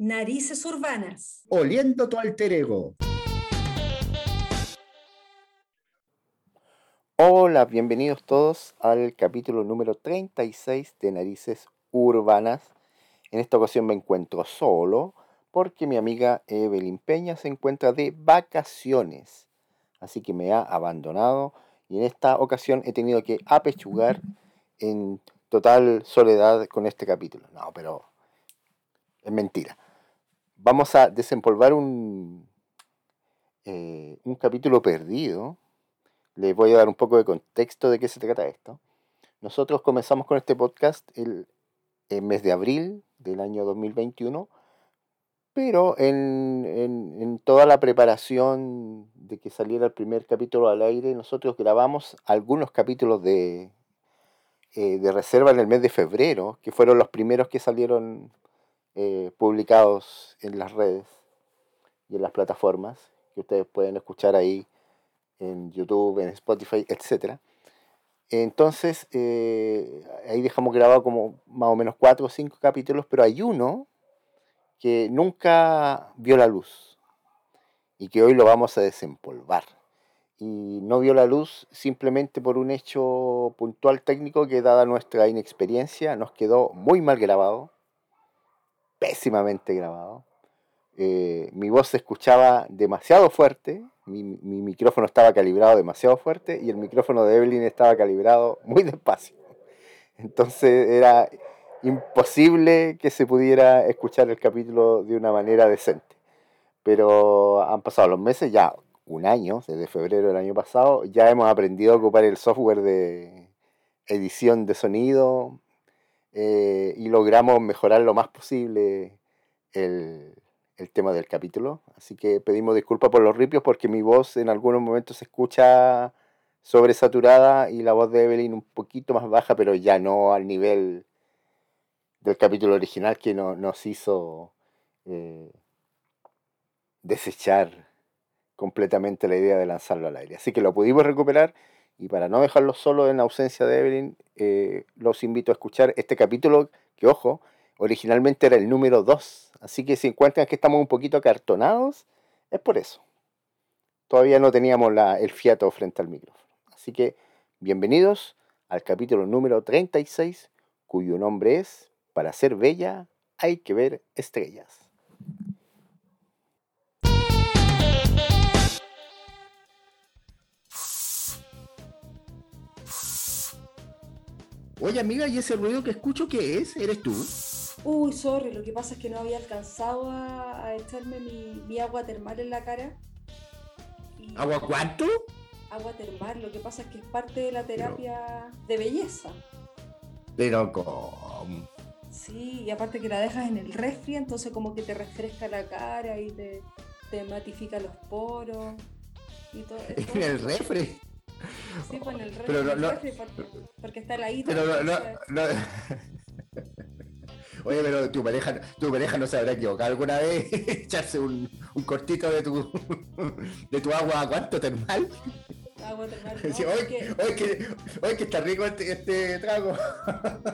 Narices Urbanas. Oliendo tu alter ego. Hola, bienvenidos todos al capítulo número 36 de Narices Urbanas. En esta ocasión me encuentro solo porque mi amiga Evelyn Peña se encuentra de vacaciones. Así que me ha abandonado y en esta ocasión he tenido que apechugar en total soledad con este capítulo. No, pero es mentira vamos a desempolvar un, eh, un capítulo perdido. Les voy a dar un poco de contexto de qué se trata esto. Nosotros comenzamos con este podcast el, mes de abril del año 2021, pero en, en, toda la preparación de que saliera el primer capítulo al aire, nosotros grabamos algunos capítulos de, eh, de reserva en el mes de febrero, que fueron los primeros que salieron eh, publicados en las redes y en las plataformas que ustedes pueden escuchar ahí en YouTube, en Spotify, etc. Entonces, eh, ahí dejamos grabado como más o menos cuatro o cinco capítulos, pero hay uno que nunca vio la luz y que hoy lo vamos a desempolvar. Y no vio la luz simplemente por un hecho puntual técnico que dada nuestra inexperiencia nos quedó muy mal grabado pésimamente grabado. Eh, mi voz se escuchaba demasiado fuerte, mi, micrófono estaba calibrado demasiado fuerte y el micrófono de Evelyn estaba calibrado muy despacio. Entonces era imposible que se pudiera escuchar el capítulo de una manera decente. Pero han pasado los meses, ya un año, desde febrero del año pasado, ya hemos aprendido a ocupar el software de edición de sonido, eh, y logramos mejorar lo más posible el, el, tema del capítulo. Así que pedimos disculpas por los ripios porque mi voz en algunos momentos se escucha sobresaturada y la voz de Evelyn un poquito más baja, pero ya no al nivel del capítulo original que no, nos hizo eh, desechar completamente la idea de lanzarlo al aire. Así que lo pudimos recuperar y para no dejarlo solo en ausencia de Evelyn, eh, los invito a escuchar este capítulo, que ojo, originalmente era el número 2. Así que si encuentran que estamos un poquito acartonados, es por eso. Todavía no teníamos la, el fiato frente al micrófono. Así que bienvenidos al capítulo número 36, cuyo nombre es Para ser bella hay que ver estrellas. Oye, amiga, ¿y ese ruido que escucho qué es? ¿Eres tú? Uy, sorry, lo que pasa es que no había alcanzado a, echarme mi, agua termal en la cara. ¿Agua cuánto? Agua termal, lo que pasa es que es parte de la terapia de belleza. Pero ¿cómo? Sí, y aparte que la dejas en el refri, entonces como que te refresca la cara y te, matifica los poros. Y todo, ¿En el refri? Sí, pues el pero no, porque, está la Pero Oye, pero tu pareja, tu pareja no se habrá equivocado alguna vez echarse un, un, cortito de tu de tu agua, ¿cuánto termal? Agua termal. oye, que, oye, que, está rico este, este, trago.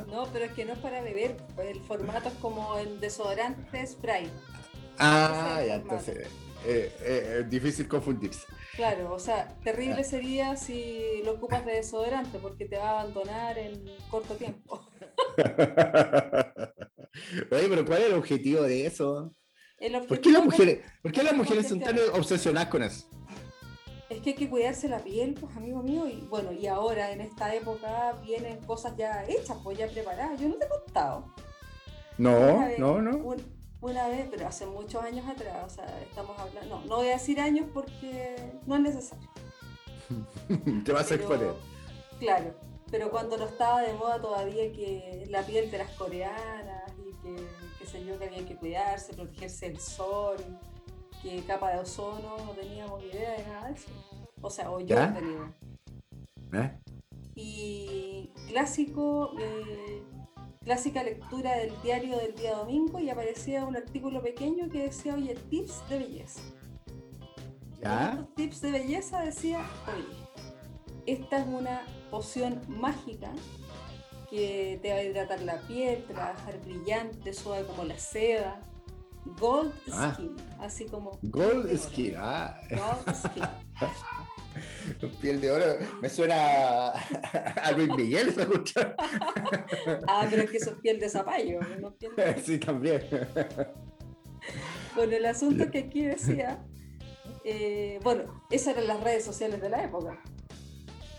No, pero es que no es para beber. El formato es como el desodorante spray. Ah, ya, entonces eh, eh, difícil confundirse. Claro, o sea, terrible sería si lo ocupas de desodorante porque te va a abandonar en corto tiempo. Oye, pero ¿cuál es el objetivo de eso? ¿Por, qué las mujeres, ¿Por qué las mujeres son tan obsesionadas con eso? Es que hay que cuidarse la piel, pues amigo mío, y bueno, y ahora en esta época vienen cosas ya hechas, pues ya preparadas. Yo no te he contado. No, no, no una vez, pero hace muchos años atrás, o sea, estamos hablando, no, no voy a decir años porque no es necesario. Te vas a exponer. Claro, pero cuando no estaba de moda todavía que la piel de las coreanas y que, qué sé yo, que había que cuidarse, protegerse del sol, que capa de ozono, no teníamos idea de nada de eso. O sea, o yo no tenía. ¿Eh? Y clásico, eh, clásica lectura del diario del día domingo y aparecía un artículo pequeño que decía, oye, tips de belleza. ¿Ya? tips de belleza decía, oye, esta es una poción mágica que te va a hidratar la piel, te va a dejar brillante, suave como la seda, Gold Ah. Skin, así como Gold. Skin, ah. Gold Skin. Piel de oro. Me suena a Luis Miguel esa cuestión. Ah, pero es que eso es piel de zapallo, no piel de- Sí, también. Bueno, el asunto que aquí decía, eh, bueno, esas eran las redes sociales de la época.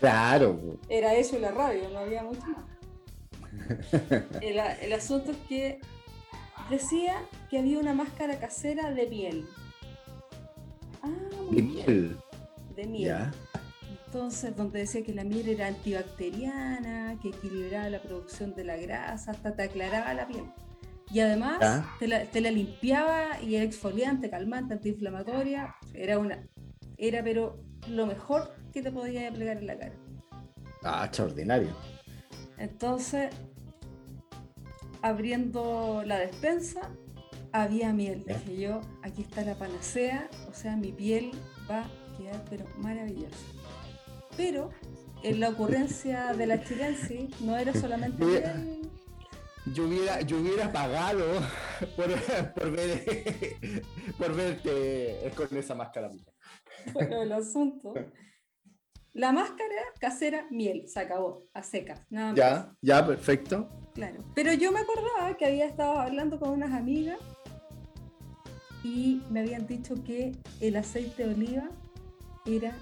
Claro. Era eso y la radio, no había mucho más. El, el asunto es que decía que había una máscara casera de miel. Ah, muy De bien, miel. De miel. Entonces, donde decía que la miel era antibacteriana, que equilibraba la producción de la grasa, hasta te aclaraba la piel. Y además te la, te la limpiaba y era exfoliante, calmante, antiinflamatoria. Era una, era pero lo mejor que te podía aplicar en la cara. Ah, extraordinario. Entonces, abriendo la despensa, había miel. Dije yo, aquí está la panacea, o sea, mi piel va pero maravillosa. Pero en la ocurrencia de la chilensis no era solamente Yo- miel. Yo hubiera, yo hubiera pagado por, por ver por verte con esa máscara. Bueno, el asunto. La máscara casera, miel, se acabó, a secas, nada más. Ya, ya, perfecto. Claro. Pero yo me acordaba que había estado hablando con unas amigas y me habían dicho que el aceite de oliva era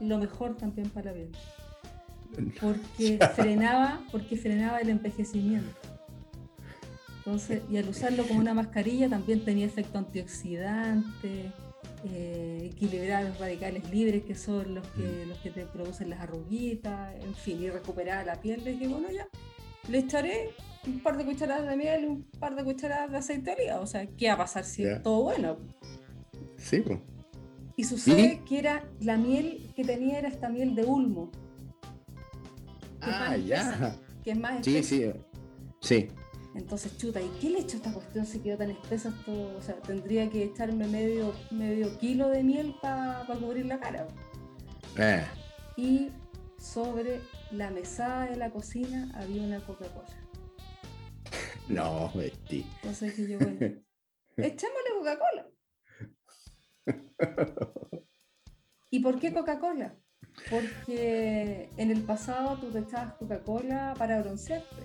lo mejor también para la piel. Porque frenaba, porque frenaba el envejecimiento. Entonces, y al usarlo como una mascarilla también tenía efecto antioxidante, eh, equilibrar los radicales libres que son los que, los que te producen las arruguitas, en fin, y recuperar la piel. Dije, bueno, ya, le echaré un par de cucharadas de miel y un par de cucharadas de aceite de oliva. O sea, ¿qué va a pasar si es todo bueno? Sí, pues. Y sucede que era la miel que tenía era esta miel de ulmo, Ah, ya. espesa. que es más Sí, espesa. sí. Sí. Entonces, chuta, ¿y qué le echo a esta cuestión si quedó tan espesa? Esto, o sea, tendría que echarme medio, medio kilo de miel para cubrir la cara. Eh. Y sobre la mesada de la cocina había una Coca-Cola. No, Betty. Entonces dije yo, bueno, echémosle Coca-Cola. ¿Y por qué Coca-Cola? Porque en el pasado tú te echabas Coca-Cola para broncearte.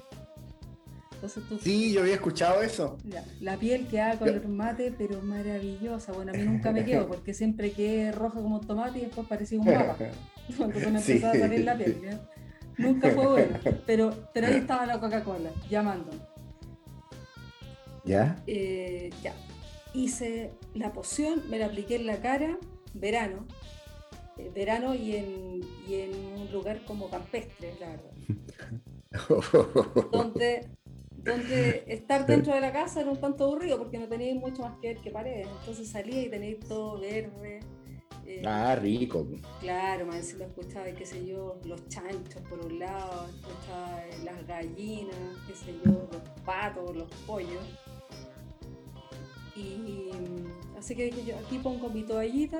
Entonces tú Sí, yo había escuchado eso. Ya, la piel queda color mate, pero maravillosa. Bueno, a mí nunca me quedo porque siempre quedé roja como un tomate y después parecía un papa. Cuando me Sí. empezaba a salir la piel. Nunca fue bueno. Pero, pero ahí estaba la Coca-Cola, llamando. ¿Ya? Eh, ya. Hice la poción, me la apliqué en la cara, verano. eh, verano y en, y en un lugar como campestre, la verdad. donde, donde estar dentro de la casa era un tanto aburrido porque no teníais mucho más que ver que paredes. Entonces salía y tenéis todo verde. eh, ah, rico. Claro, más encima escuchaba, qué sé yo, los chanchos por un lado, escuchaba eh, las gallinas, qué sé yo, los patos, los pollos. Y así que dije yo, aquí pongo mi toallita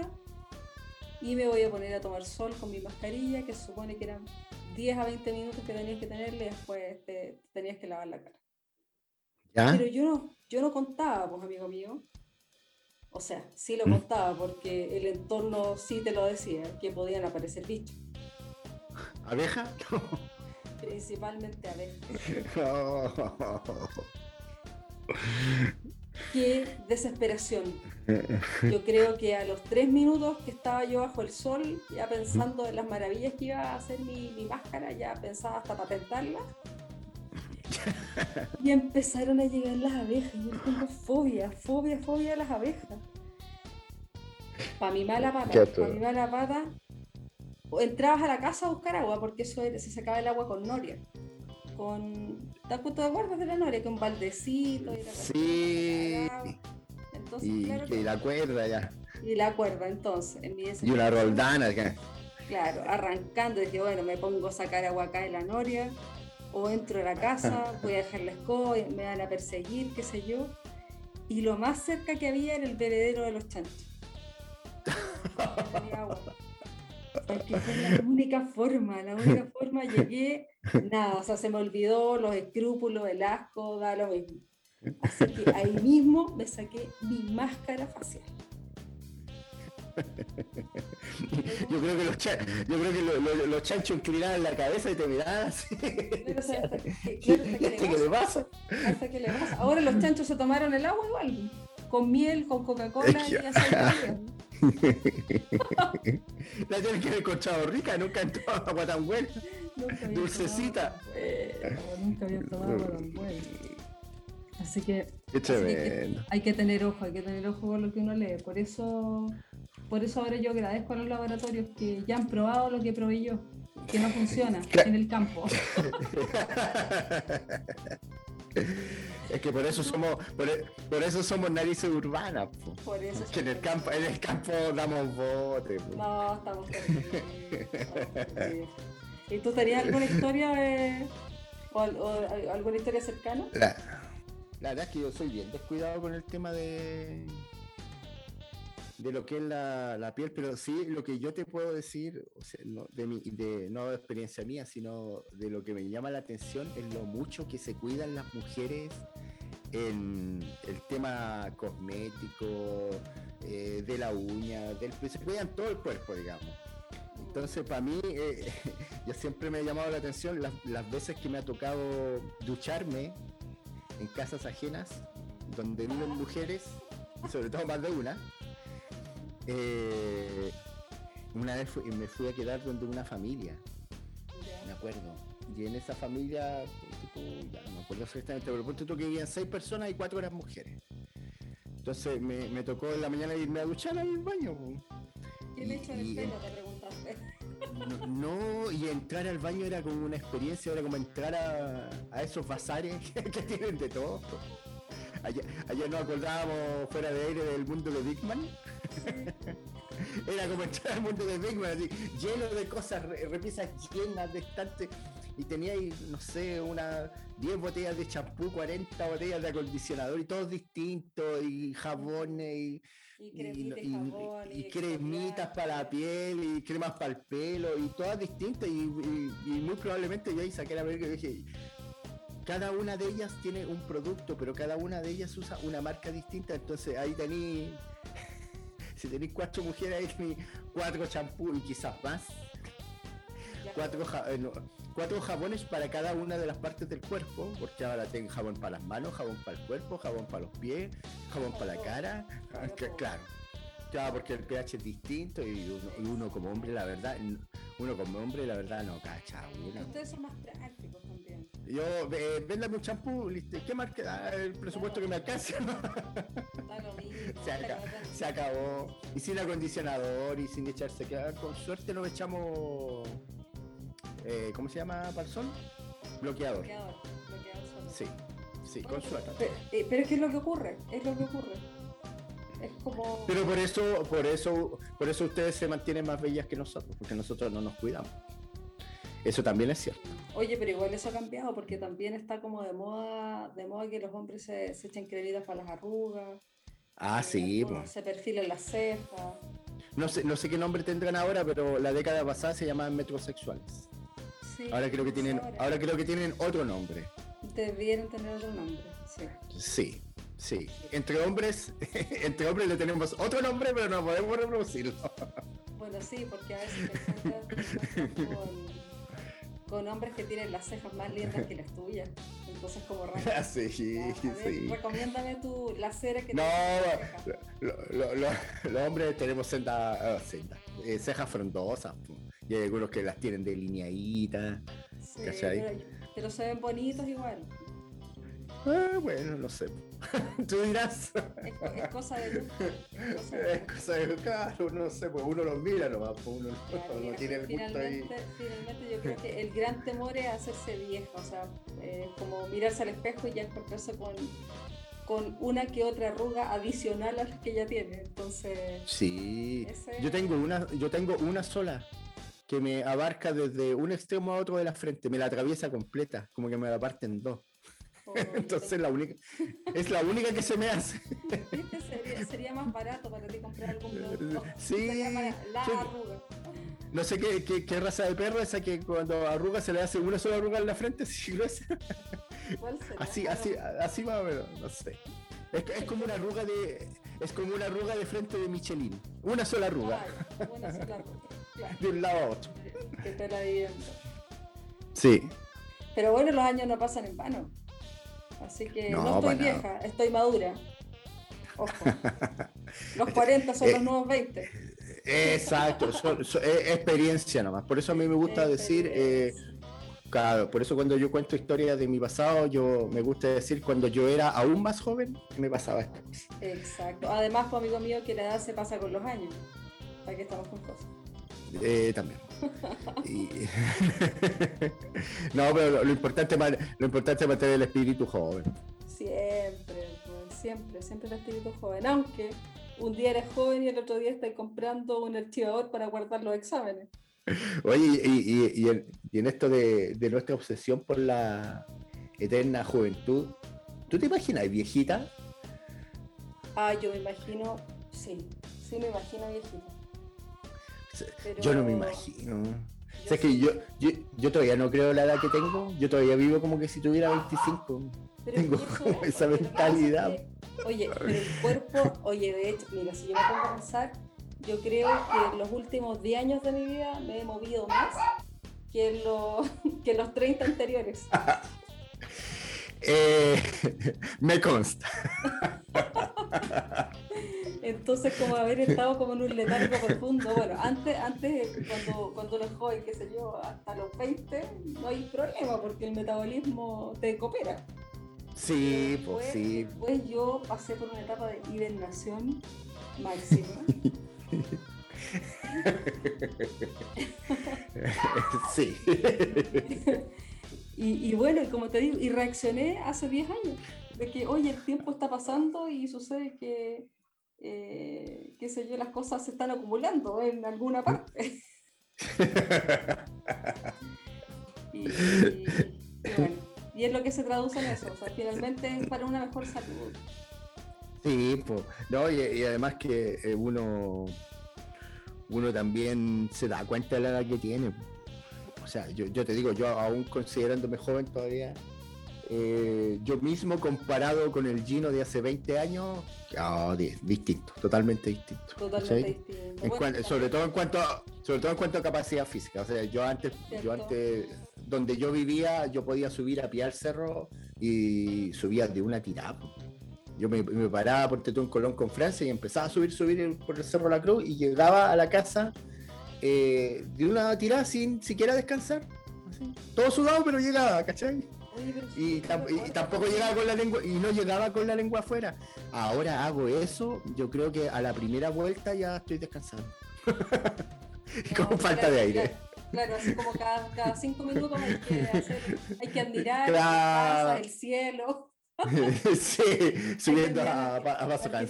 y me voy a poner a tomar sol con mi mascarilla, que se supone que eran 10 a 20 minutos que tenías que tenerle después te, te tenías que lavar la cara. ¿Ya? Pero yo no, yo no contaba, pues amigo mío. O sea, sí lo ¿Mm? contaba porque el entorno sí te lo decía, que podían aparecer bichos, ¿Abeja? principalmente abejas. Qué desesperación. Yo creo que a los tres minutos que estaba yo bajo el sol, ya pensando en las maravillas que iba a hacer mi, mi máscara, ya pensaba hasta patentarla. Y empezaron a llegar las abejas. Yo tengo fobia, fobia, fobia a las abejas. Para mi mala pata, para mi mala pata, entrabas a la casa a buscar agua, porque eso era- se sacaba el agua con noria. Con. ¿Te acuerdas de la noria? Con baldecito. y la Sí. Entonces, Y, claro, y la cuerda ya. y la cuerda, entonces, en mi Y una roldana. acá. Claro, arrancando, dije, bueno, me pongo a sacar agua acá de la noria, o entro a la casa, voy a dejar la escoba, me van a perseguir, qué sé yo. Y lo más cerca que había era el bebedero de los chanchos. No tenía agua. Porque fue la única forma, la única forma llegué, nada, o sea, se me olvidó los escrúpulos, el asco, da lo mismo. Así que ahí mismo me saqué mi máscara facial. Yo creo que los, cha- yo creo que lo- lo- los chanchos inclinaban la cabeza y te miraban así. Pero, o sea, hasta que- ¿Y claro, hasta que le pasa? hasta que le pasa. Ahora los chanchos se tomaron el agua igual, con miel, con Coca-Cola y aceite. La tienen que haber encontrado rica, nunca entró agua tan buena. Nunca había Dulcecita. tomado nunca había tomado agua tan buena. Así que Así que hay que tener ojo, hay que tener ojo con lo que uno lee. Por eso, por eso ahora yo agradezco a los laboratorios que ya han probado lo que probé yo, que no funciona en el campo. Es que por eso somos, por, e- por eso somos narices urbanas, po. Por eso. que en el campo, en el campo damos bote. po. No, estamos perdidos. ¿Y tú tenías alguna historia eh, o, al- o al- alguna historia cercana? La, la verdad es que yo soy bien descuidado con el tema de de lo que es la, la piel, pero sí lo que yo te puedo decir, o sea, no, de mi, de, no experiencia mía, sino de lo que me llama la atención es lo mucho que se cuidan las mujeres en el tema cosmético, eh, de la uña, del, se cuidan todo el cuerpo, digamos. Entonces, para mí, eh, yo siempre me ha llamado la atención las, las veces que me ha tocado ducharme en casas ajenas, donde viven mujeres, y sobre todo más de una. Eh, una vez fui- me fui a quedar donde una familia, me acuerdo. Y en esa familia, ya no me acuerdo exactamente, pero ponte tú que vivían seis personas y cuatro eran mujeres. Entonces me, me tocó en la mañana irme a duchar al baño. po. ¿Qué le echó en Y- el pelo? Te preguntaste. No, no, y entrar al baño era como una experiencia, era como entrar a, a esos bazares que, que tienen de todo. Ayer, ayer nos acordábamos fuera de aire del mundo de Big Man. Era como entrar al mundo de Big Man, así, lleno de cosas, re- repisas llenas de estantes. Y tenía ahí, no sé, unas 10 botellas de champú, 40 botellas de acondicionador y todos distintos, y jabones, y, Y y, cremita y, y- jabón. y cremitas para la piel y cremas para el pelo y todas distintas y muy probablemente yo ahí saqué la película y dije cada una de ellas tiene un producto pero cada una de ellas usa una marca distinta entonces ahí tení si tenéis cuatro mujeres ahí tenéis cuatro champús y quizás más cuatro, ja- eh, no, cuatro jabones para cada una de las partes del cuerpo, porque ahora tengo jabón para las manos, jabón para el cuerpo, jabón para los pies, jabón para la cara. Claro. Claro, porque el pH es distinto y uno, y uno como hombre, la verdad, uno como hombre, la verdad, no cacha uno. Ustedes son más prácticos también. Yo, eh, véndame un champú. ¿Qué marca? Ah, el presupuesto que me mismo. se, aca- se acabó. Y sin acondicionador y sin echarse que Con suerte nos echamos. eh, ¿Cómo se llama para el sol? Bloqueador. Bloqueador, bloqueador solo. Sí, sí, con suerte. Pero, eh, pero es que es lo que ocurre, es lo que ocurre. Es como. Pero por eso, por eso, por eso ustedes se mantienen más bellas que nosotros, porque nosotros no nos cuidamos. Eso también es cierto. Oye, pero igual eso ha cambiado porque también está como de moda, de moda que los hombres se, se echen cremitas para las arrugas. Ah, sí, pues. Se perfilan las cejas. No sé, no sé qué nombre tendrán ahora, pero la década pasada se llamaban metrosexuales. Sí, Ahora creo que tienen, ahora ahora creo que tienen otro nombre. Debieron tener otro nombre, sí. Sí, sí. Entre hombres, entre hombres le tenemos otro nombre, pero no podemos reproducirlo. Bueno, sí, porque a veces te con, con hombres que tienen las cejas más lindas que las tuyas. Entonces, como raro. Sí, sí. Recomiéndame tu la cera que No, lo- lo- lo- los hombres tenemos senda, ah, senda, eh, cejas frondosas. Y hay algunos que las tienen delineaditas. Sí, ¿cachai? pero, pero se ven bonitos igual. Ah, bueno, no sé. Tú dirás. Es, co- es cosa de. Es cosa de claro, no sé, pues uno los mira nomás, pues uno Claro, no mira, tiene el gusto ahí. finalmente, yo creo que el gran temor es hacerse vieja, o sea, eh, como mirarse al espejo y ya encontrarse con, con una que otra arruga adicional a las que ya tiene. Entonces, Sí, Ese- yo tengo una, yo tengo una sola que me abarca desde un extremo a otro de la frente, me la atraviesa completa, como que me la parte en dos. Entonces la única, es la única que se me hace. ¿Viste? Sería, sería más barato para ti comprar algún producto. Sí, la sí. arruga. No sé qué, qué- qué raza de perro esa que cuando arruga se le hace una sola arruga en la frente, así gruesa. ¿Cuál será? Así, así, así más o menos, no sé. Es, es como una arruga de. Es como una arruga de frente de Michelin. Una sola arruga. Una sola arruga, claro. De un lado a otro. Que te la viviendo. Sí. Pero bueno, los años no pasan en vano. Así que No, no, estoy nada. vieja, estoy madura. Ojo. Los 40 son Eh, los nuevos 20. Exacto, son- son- es experiencia nomás. Por eso a mí me gusta decir, eh, claro, por eso cuando yo cuento historias de mi pasado, yo me gusta decir cuando yo era aún más joven, me pasaba esto. Exacto. Además, pues, amigo mío, que la edad se pasa con los años. Para que estamos con cosas. Eh, también. Y- no, pero lo, lo importante lo importante es mantener el espíritu joven. Siempre, siempre, siempre el espíritu joven. Aunque un día eres joven y el otro día estás comprando un archivador para guardar los exámenes. Oye, y, y- y en, y en esto de, de nuestra obsesión por la eterna juventud, ¿tú te imaginas viejita? Ah, yo me imagino, sí, sí me imagino viejita. Pero Yo no me imagino. yo O sea, es que yo, yo, yo todavía no creo la edad que tengo. Yo todavía vivo como que si tuviera 25. Pero tengo eso como es, esa es mentalidad. que, oye, pero el cuerpo, oye, de hecho, mira, si yo me pongo a pensar, yo creo que en los últimos 10 años de mi vida me he movido más que en los, que en los 30 anteriores. Eh, me consta. Entonces, como haber estado como en un letargo profundo. Bueno, antes, antes cuando, cuando uno es joven, qué sé yo, hasta los 20, no hay problema porque el metabolismo te coopera. Sí, Después- pues sí. Después yo pasé por una etapa de hibernación máxima. sí. y, y bueno, y como te digo, y reaccioné hace 10 años, de que, oye, el tiempo está pasando y sucede que, eh, qué sé yo, las cosas se están acumulando en alguna parte. y, y- y bueno, y es lo que se traduce en eso, o sea, finalmente es para una mejor salud. Sí, pues. No, y, además que eh, uno, uno también se da cuenta de la edad que tiene. po. O sea, yo, yo te digo, yo aún considerándome joven todavía, eh, yo mismo comparado con el Gino de hace 20 años, di- distinto, totalmente distinto. Totalmente distinto. En Bueno, cuan- sobre todo en cuanto a, sobre todo en cuanto a capacidad física. O sea, yo antes, yo antes, donde yo vivía, yo podía subir a pie al cerro y subía de una tirada. Yo me, me paraba por Tetón Colón con Francia y empezaba a subir, subir por el Cerro La Cruz y llegaba a la casa eh, de una tirada sin siquiera descansar. así. Todo sudado, pero llegaba, ¿cachai? Y, tam- tampoco llegaba con la lengua y no llegaba con la lengua afuera. Ahora hago eso, yo creo que a la primera vuelta ya estoy descansando. Y No, con falta claro, de aire. Claro, claro, así como cada, cada cinco minutos hay que, hacer, hay que admirar Claro. el cielo. sí, subiendo a, a paso la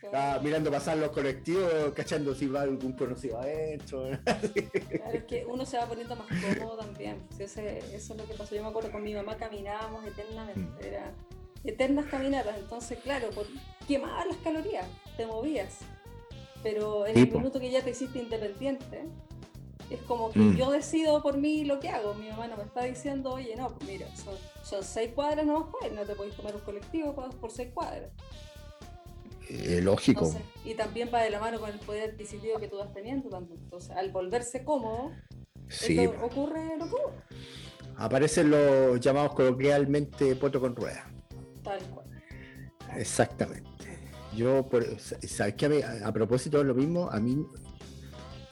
cansino, ah, mirando pasar los colectivos, cachando si va algún conocido adentro. Claro, es que uno se va poniendo más cómodo también. Ese- eso es lo que pasó. Yo me acuerdo con mi mamá caminábamos Mm. eternamente. Era eternas caminatas. Entonces, claro, por, quemabas las calorías, te movías. Pero en el minuto que ya te hiciste independiente, es como que Mm. yo decido por mí lo que hago. Mi mamá no me está diciendo, oye, no, pues mira, son, son seis cuadras, no vas a poder, no te podéis tomar un colectivo por, por seis cuadras. Eh, lógico. Entonces, y también va de la mano con el poder adquisitivo que tú vas teniendo. Entonces, al volverse cómodo, Sí, esto ocurre lo que ocurre. aparecen los llamados coloquialmente poto con ruedas. Tal cual. Exactamente. Yo, por, ¿sabes qué? A, a propósito de lo mismo, a mí,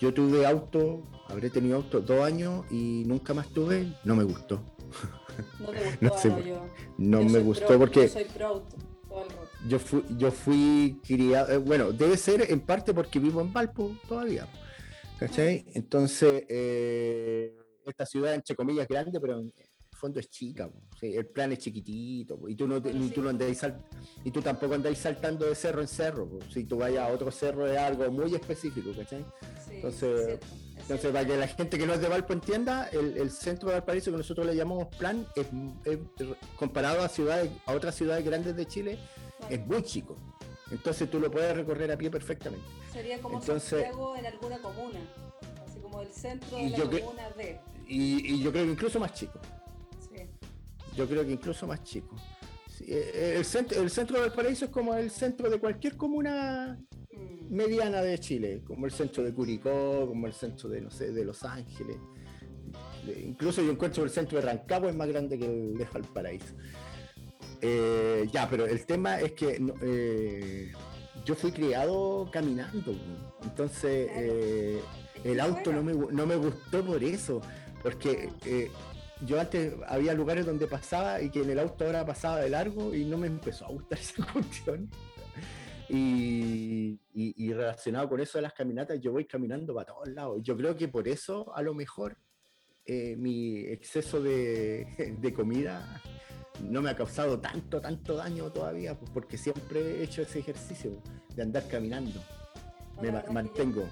yo tuve auto, habré tenido auto dos años y nunca más tuve, no me gustó. No te gustó, No sé, ah, yo. No yo me gustó pro- porque Yo soy pro auto. Yo fui, yo fui criado, eh, bueno, debe ser en parte porque vivo en Valpo todavía, ¿cachai? Entonces, eh, esta ciudad, entre comillas, es grande, pero en el fondo es chica, sí, el plan es chiquitito, y tú no, te- ni tú no andáis sal- y tú tampoco andáis saltando de cerro en cerro, si tú vayas a otro cerro es algo muy específico, ¿cachai? Sí, Entonces, es cierto, es Entonces, cierto. para que la gente que no es de Valpo entienda, el, el centro de Valparaíso que nosotros le llamamos plan, es, es- comparado a ciudades, a otras ciudades grandes de Chile. Es muy chico. Entonces tú lo puedes recorrer a pie perfectamente. Sería como entonces- Santiago en alguna comuna. Así como el centro de la comuna D. Y, y yo creo que incluso más chico. Sí. Yo creo que incluso más chico. Sí, eh, eh, el, centro, el centro del paraíso es como el centro de cualquier comuna Mm. mediana de Chile, como el centro de Curicó, como el centro de, no sé, de Los Ángeles. De- incluso yo encuentro que el centro de Rancagua es más grande que el de Valparaíso. Eh, ya, pero el tema es que eh, yo fui criado caminando, entonces eh, el auto no me, no me gustó por eso, porque yo antes había lugares donde pasaba y que en el auto ahora pasaba de largo y no me empezó a gustar esa cuestión. Y, y- y relacionado con eso de las caminatas, yo voy caminando para todos lados. Yo creo que por eso, a lo mejor, eh, mi exceso de, de comida no me ha causado tanto, tanto daño todavía, pues porque siempre he hecho ese ejercicio de andar caminando. Me la ma- verdad es que mantengo.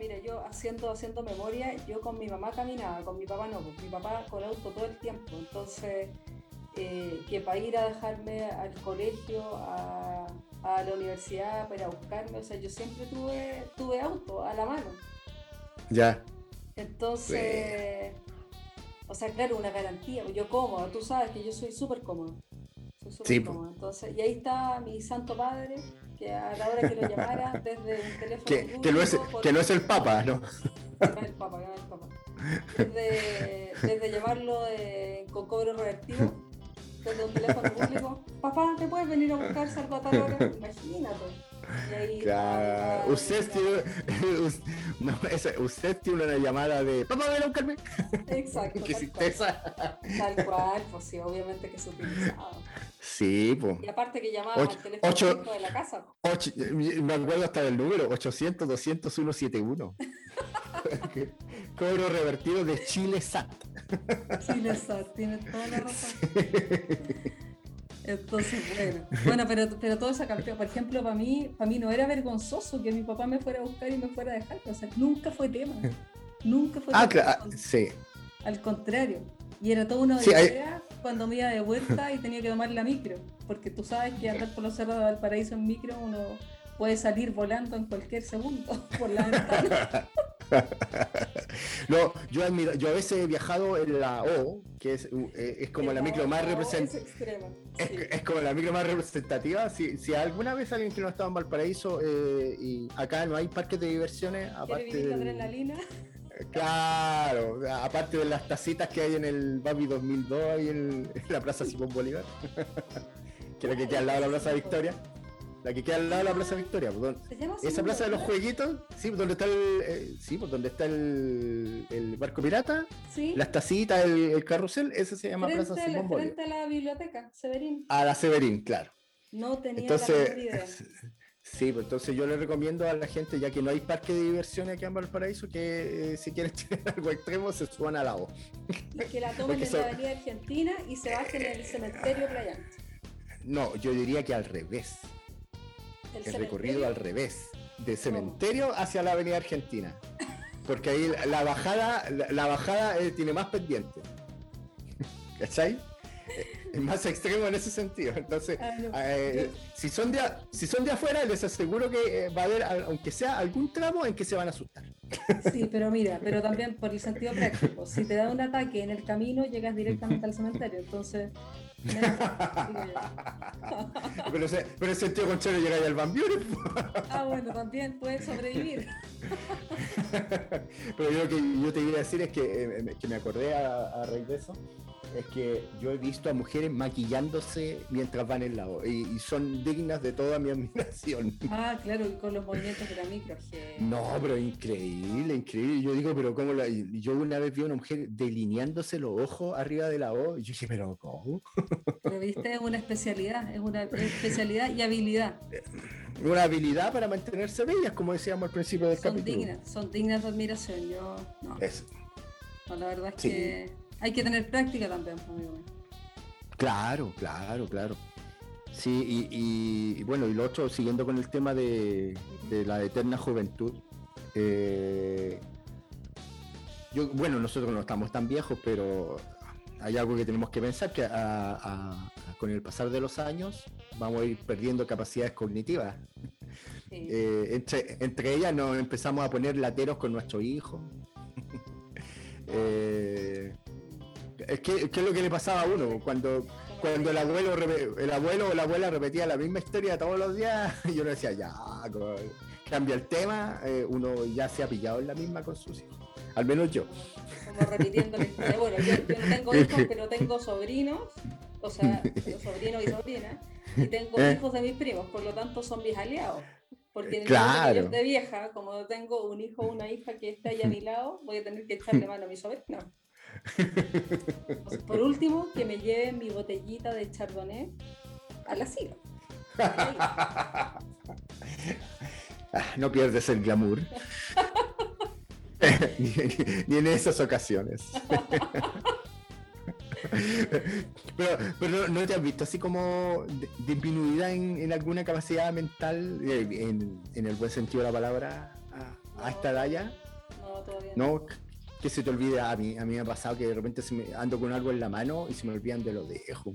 Mira, yo haciendo, haciendo memoria, yo con mi mamá caminaba, con mi papá no, pues mi papá con auto todo el tiempo. Entonces, eh, que para ir a dejarme al colegio, a, a la universidad, para ir a buscarme, o sea, yo siempre tuve, tuve auto a la mano. Ya. Entonces, o sea, claro, una garantía. Yo cómodo, tú sabes que yo soy súper cómodo. Soy súper Sí, cómodo. Entonces, y ahí está mi santo padre, que a la hora que lo llamara desde un teléfono Que, que no es, público, por- que no es el Papa, ¿no? Llama el Papa, llama el Papa. Desde, desde llamarlo eh, con cobro revertido, desde un teléfono público, papá, ¿te puedes venir a buscar salgo a tal hora? Imagínate. Claro. Usted tiene, no, esa- usted tiene una llamada de Papá, ven a buscarme. Exacto. ¿Qué tal hiciste cual. esa? Tal cual, pues sí, obviamente que se utilizaba. Sí, pues. Y aparte que llamaba Ocho- al teléfono ocho- de la casa. Ocho- me acuerdo hasta del número, 800 200 171. Cobro revertido de Chile SAT. Sí, Lesat, tiene toda la razón. Entonces, bueno, bueno, pero, pero todo esa campeón, por ejemplo, para mí, para mí no era vergonzoso que mi papá me fuera a buscar y me fuera a dejar, o sea, nunca fue tema, nunca fue Ah, tema, claro, al, sí. al contrario, y era toda una Sí, odisea cuando me iba de vuelta y tenía que tomar la micro, porque tú sabes que andar por los cerros de Valparaíso en micro uno puede salir volando en cualquier segundo por la ventana. No, yo admiro, yo a veces he viajado en la O, que es, eh, es como la micro más Es representativa. Es, sí. es como la micro más representativa. Si, si alguna vez alguien que no ha estado en Valparaíso eh, y acá no hay parques de diversiones, ¿Quiere aparte del- adrenalina? Claro, aparte de las tacitas que hay en el Babi 2002 y en, en la Plaza Simón Bolívar, que es la que queda al lado de la Plaza Victoria, la que queda al lado de la Plaza Victoria, pues, don- ¿Se llama esa plaza de los jueguitos, sí, pues, donde está el, eh, sí, pues, donde está el, el barco pirata, Sí. las tacitas, el, el carrusel, ese se llama frente, Plaza Simón Bolívar. frente a la biblioteca, Severín. A la Severín, claro. No tenía Entonces, la idea. sí, pues entonces yo le recomiendo a la gente, ya que no hay parque de diversiones aquí en Valparaíso, que eh, si quieren tener algo extremo se suban a la O. Y que la tomen en son- la avenida Argentina y se bajen en el cementerio Playa Ancha. No, yo diría que al revés. El, El recorrido al revés. De cementerio hacia la avenida Argentina. Porque ahí la, bajada, la, la bajada eh, tiene más pendiente. ¿Cachai? Eh, Es más extremo en ese sentido. Entonces, Ah, no. eh, si, son de, si son de afuera, les aseguro que va a haber, aunque sea algún tramo en que se van a asustar. Sí, pero mira, pero también por el sentido práctico. Si te da un ataque en el camino, llegas directamente al cementerio. Entonces, pero, ese, pero ese sentido contrario llega ahí al Bambiure. Ah, bueno, también puedes sobrevivir. Pero yo lo que yo te iba a decir es que, eh, me- que me acordé a, a raíz de eso, es que yo he visto a mujeres maquillándose mientras van en la O y, y son dignas de toda mi admiración. Ah, claro, y con los movimientos de la micro. que- No, pero increíble, increíble. Yo digo, pero cómo la, yo una vez vi a una mujer delineándose los ojos arriba de la O y yo dije, pero ¿cómo? Pero viste, es una especialidad, es una especialidad y habilidad. Una habilidad para mantenerse bellas, como decíamos al principio del Son capítulo. dignas, son dignas de admiración. Yo, no, Es- no, la verdad es Sí. que hay que tener práctica también, pues, amigo. Claro, claro, claro. Sí, y, y- y bueno, y lo otro, siguiendo con el tema de, de la eterna juventud, eh, yo, bueno, nosotros no estamos tan viejos, pero hay algo que tenemos que pensar, que a- a- a- con el pasar de los años vamos a ir perdiendo capacidades cognitivas. Sí. Eh, entre, entre ellas nos empezamos a poner lateros con nuestros hijos. Eh, Es que, es que es lo que le pasaba a uno cuando, cuando el abuelo el abuelo o la abuela repetía la misma historia todos los días, yo le decía, ya, cambia el tema, eh, uno ya se ha pillado en la misma con sus hijos. Al menos yo. como repitiendo la historia. Bueno, yo, yo no tengo hijos, pero tengo sobrinos, o sea, sobrinos y sobrinas, y tengo Eh. hijos de mis primos, por lo tanto son mis aliados. Porque en el Claro. esté vieja, como tengo un hijo o una hija que esté ahí a mi lado, voy a tener que echarle mano a mi sobrino. Por último, que me lleven mi botellita de chardonnay a la silla. No pierdes el glamour. ni, ni- ni en esas ocasiones. pero pero no, ¿no te has visto así como disminuida en, en alguna capacidad mental, eh, en, en el buen sentido de la palabra, a, a esta edad ya? No, todavía no. No, que se te olvide. A mí, a mí me ha pasado que de repente se me, ando con algo en la mano y se me olvidan de lo dejo.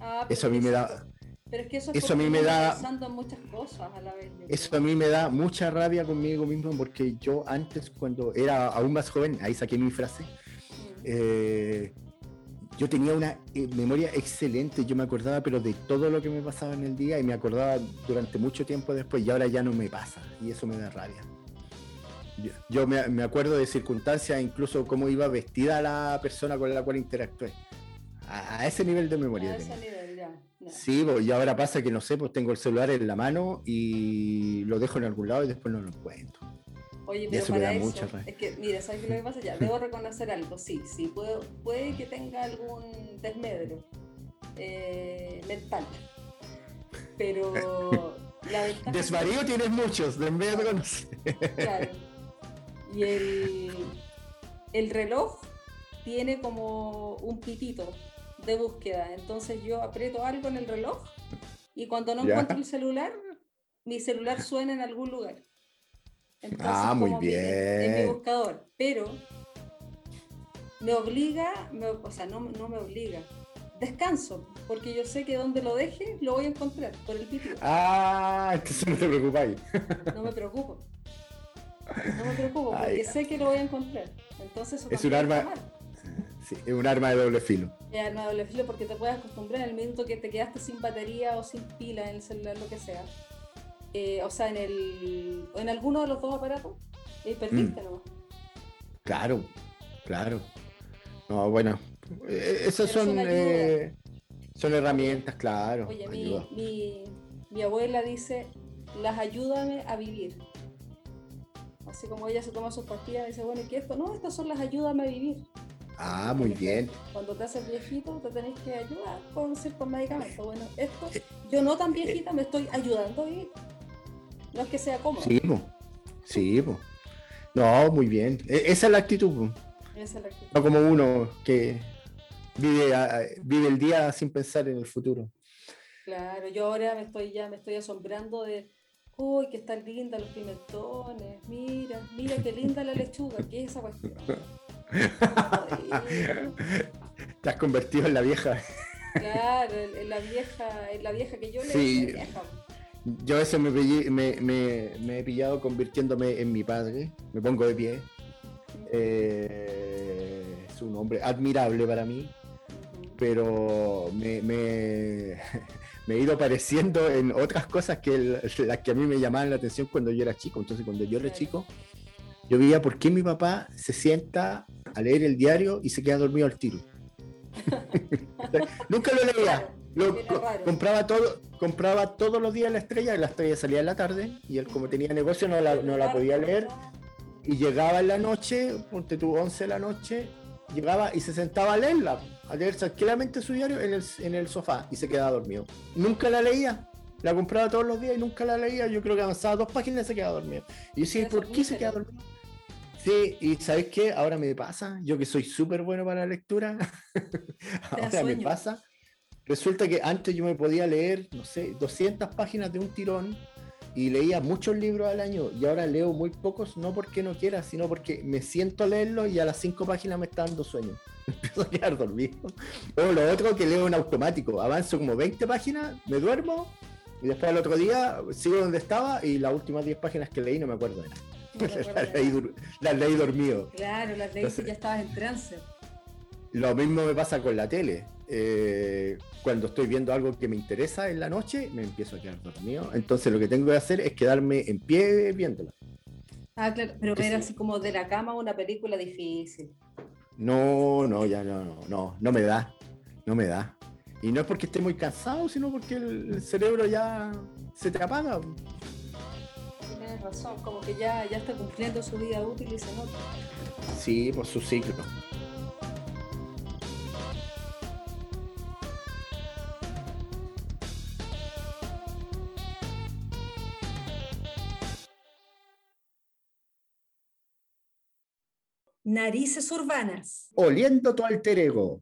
Ah, Eso a mí me da, Pero es que eso, es eso a mí me da- pensando en muchas cosas a la vez. eso a mí me da mucha rabia conmigo mismo porque yo antes, cuando era aún más joven, ahí saqué mi frase, Mm. eh, yo tenía una eh, memoria excelente, yo me acordaba pero de todo lo que me pasaba en el día y me acordaba durante mucho tiempo después y ahora ya no me pasa y eso me da rabia. Yo, yo me, me acuerdo de circunstancias, incluso cómo iba vestida la persona con la cual interactué. A, a ese nivel de memoria. A ese nivel, ya. ya. Sí, pues, y ahora pasa que no sé, pues tengo el celular en la mano y lo dejo en algún lado y después no lo encuentro. Oye, pero eso para eso, es que, mira, ¿sabes qué lo que pasa? Ya, debo reconocer algo, sí, sí, puedo, puede que tenga algún desmedro eh, mental, pero la Desvarío tienes muchos, de en vez de conocer. Claro. Y el, el reloj tiene como un pitito de búsqueda. Entonces yo aprieto algo en el reloj y cuando no Ya. encuentro el celular, mi celular suena en algún lugar. Entonces, Ah, muy mi- en- mi bien. buscador. Pero me obliga, me- o sea, no, no me obliga. Descanso, porque yo sé que donde lo deje lo voy a encontrar por el pitito. Ah, entonces no te preocupáis. No me preocupo. No me preocupo porque Ay. sé que lo voy a encontrar. Entonces Es un arma-. Sí, es un arma de doble filo. Ya, no doble filo porque te puedes acostumbrar en el minuto que te quedaste sin batería o sin pila en el celular, lo que sea. Eh, o sea, en el en alguno de los dos aparatos, y perdiste Mm. nomás. Claro, claro. No, bueno, eh, esas Pero es son, eh, son herramientas, claro. Oye, mi, mi, mi abuela dice, las ayúdame a vivir. Así como ella se toma sus pastillas, dice, bueno, ¿y qué es esto? No, estas son las ayúdame a vivir. Ah, muy bien. Cuando te haces viejito, te tenés que ayudar con ciertos medicamentos. Bueno, esto, yo no tan viejita me estoy ayudando a vivir. No es que sea cómodo. Sí, po. Sí, po. No, muy bien. E- esa es la actitud. Esa es la actitud. no como uno que vive, a- a- vive el día sin pensar en el futuro. Claro, yo ahora me estoy ya me estoy asombrando de, uy, que están lindas los pimentones, mira, mira qué linda la lechuga, ¿qué es esa cuestión? Te has convertido en la vieja. Claro, en la vieja, en la vieja que yo le Sí. vieja. Yo a veces me, pillé- me, me- me he pillado convirtiéndome en mi padre. Me pongo de pie. Eh, es un hombre admirable para mí, pero me, me- he ido pareciendo en otras cosas que el- las que a mí me llamaban la atención cuando yo era chico. Entonces, cuando yo era chico, yo veía por qué mi papá se sienta a leer el diario y se queda dormido al tiro. Nunca lo leía. Lo- compraba todo, compraba todos los días la estrella, y la estrella salía en la tarde, y él como tenía negocio no la, no la podía leer, y llegaba en la noche, ponte tú 11 de la noche, llegaba y se sentaba a leerla, a leer tranquilamente su diario en el, en el sofá, y se quedaba dormido. Nunca la leía, la compraba todos los días y nunca la leía, yo creo que avanzaba dos páginas y se quedaba dormido. Y yo decía, ¿por qué se queda dormido? Sí, y ¿sabes qué? Ahora me pasa, yo que soy súper bueno para la lectura, ahora me pasa. Resulta que antes yo me podía leer, no sé, 200 páginas de un tirón y leía muchos libros al año y ahora leo muy pocos, no porque no quiera, sino porque me siento a leerlo y a las 5 páginas me está dando sueño. Empiezo a quedar dormido. O lo otro que leo en automático, avanzo como 20 páginas, me duermo y después al otro día sigo donde estaba y las últimas 10 páginas que leí no me acuerdo de nada. No las, leí, las leí dormido. Claro, las leíste Entonces- ya estabas en trance. Lo mismo me pasa con la tele. Eh, cuando estoy viendo algo que me interesa en la noche, me empiezo a quedar dormido. Entonces lo que tengo que hacer es quedarme en pie viéndola. Ah, claro, pero ver sí. así como de la cama una película difícil. No, no, ya no, no, no, no me da. No me da. Y no es porque esté muy cansado, sino porque el, cerebro ya se te apaga. Tienes razón, como que ya, ya está cumpliendo su vida útil y se nota. Sí, por su ciclo. Narices urbanas. Oliendo tu alter ego.